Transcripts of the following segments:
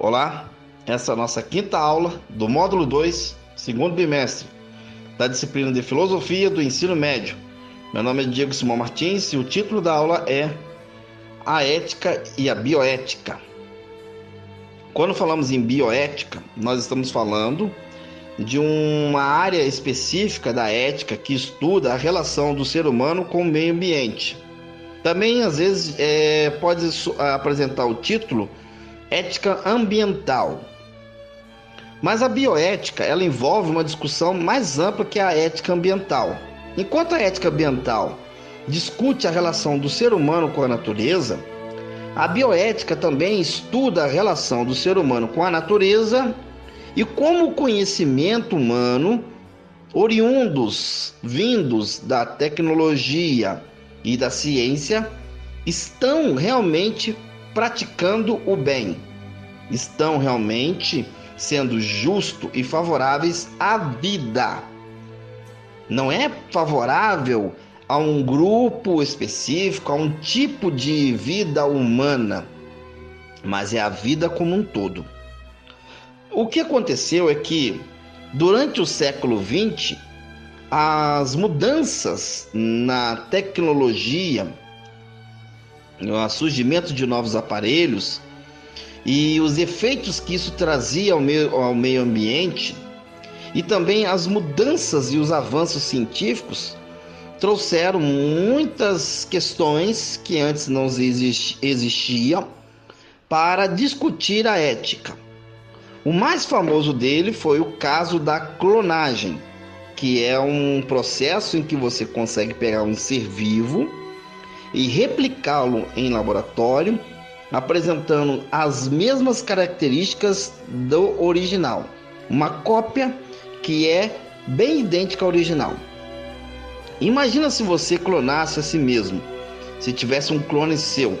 Olá, essa é a nossa quinta aula do módulo 2, segundo bimestre, da disciplina de Filosofia do Ensino Médio. Meu nome é Diego Simão Martins e o título da aula é A Ética e a Bioética. Quando falamos em bioética, nós estamos falando de uma área específica da ética que estuda a relação do ser humano com o meio ambiente. Também, às vezes, é, pode apresentar o título ética ambiental. Mas a bioética ela envolve uma discussão mais ampla que a ética ambiental. Enquanto a ética ambiental discute a relação do ser humano com a natureza, a bioética também estuda a relação do ser humano com a natureza e como o conhecimento humano, oriundos, vindos da tecnologia e da ciência, estão realmente praticando o bem, estão realmente sendo justos e favoráveis à vida. Não é favorável a um grupo específico, a um tipo de vida humana, mas é a vida como um todo. O que aconteceu é que durante o século XX, as mudanças na tecnologia o surgimento de novos aparelhos e os efeitos que isso trazia ao meio, ao meio ambiente e também as mudanças e os avanços científicos trouxeram muitas questões que antes não existiam para discutir a ética. O mais famoso dele foi o caso da clonagem, que é um processo em que você consegue pegar um ser vivo e replicá-lo em laboratório, apresentando as mesmas características do original. Uma cópia que é bem idêntica ao original. Imagina se você clonasse a si mesmo, se tivesse um clone seu.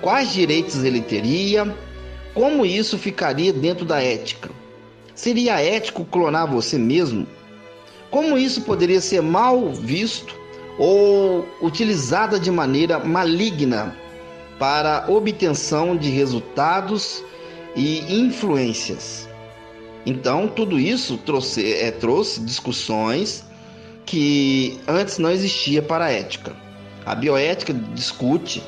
Quais direitos ele teria? Como isso ficaria dentro da ética? Seria ético clonar você mesmo? Como isso poderia ser mal visto ou utilizada de maneira maligna para obtenção de resultados e influências. Então, tudo isso trouxe, é, trouxe discussões que antes não existia para a ética. A bioética discute,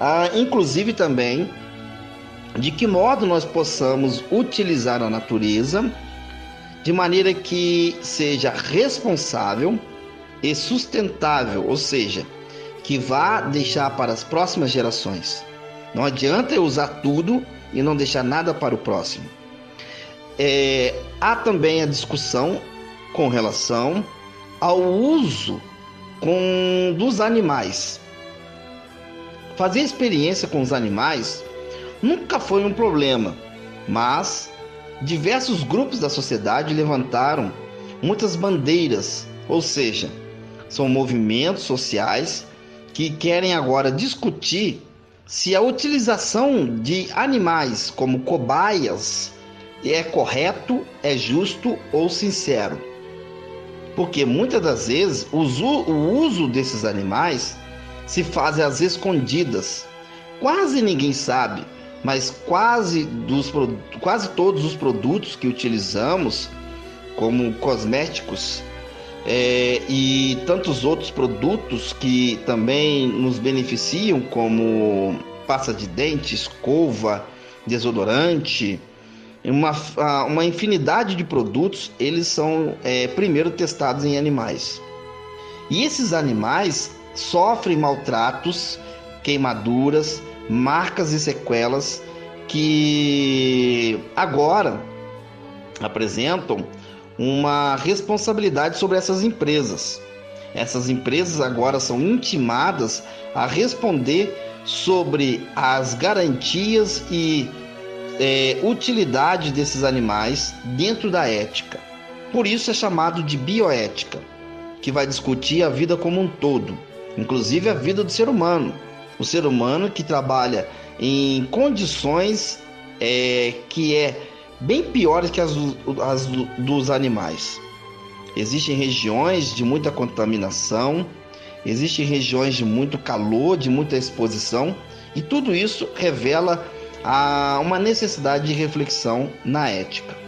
ah, inclusive também, de que modo nós possamos utilizar a natureza de maneira que seja responsável e sustentável, ou seja, que vá deixar para as próximas gerações. Não adianta eu usar tudo e não deixar nada para o próximo. É, há também a discussão com relação ao uso com, dos animais. Fazer experiência com os animais nunca foi um problema, mas diversos grupos da sociedade levantaram muitas bandeiras, ou seja, são movimentos sociais que querem agora discutir se a utilização de animais como cobaias é correto, é justo ou sincero. Porque muitas das vezes o uso desses animais se faz às escondidas. Quase ninguém sabe, mas quase, dos, quase todos os produtos que utilizamos, como cosméticos, é, e tantos outros produtos que também nos beneficiam, como pasta de dente, escova, desodorante, uma, uma infinidade de produtos, eles são é, primeiro testados em animais. E esses animais sofrem maltratos, queimaduras, marcas e sequelas que agora apresentam uma responsabilidade sobre essas empresas. Essas empresas agora são intimadas a responder sobre as garantias e é, utilidade desses animais dentro da ética. Por isso é chamado de bioética, que vai discutir a vida como um todo, inclusive a vida do ser humano. O ser humano que trabalha em condições é, que é bem piores que as, as dos animais. Existem regiões de muita contaminação, existem regiões de muito calor, de muita exposição, e tudo isso revela há uma necessidade de reflexão na ética.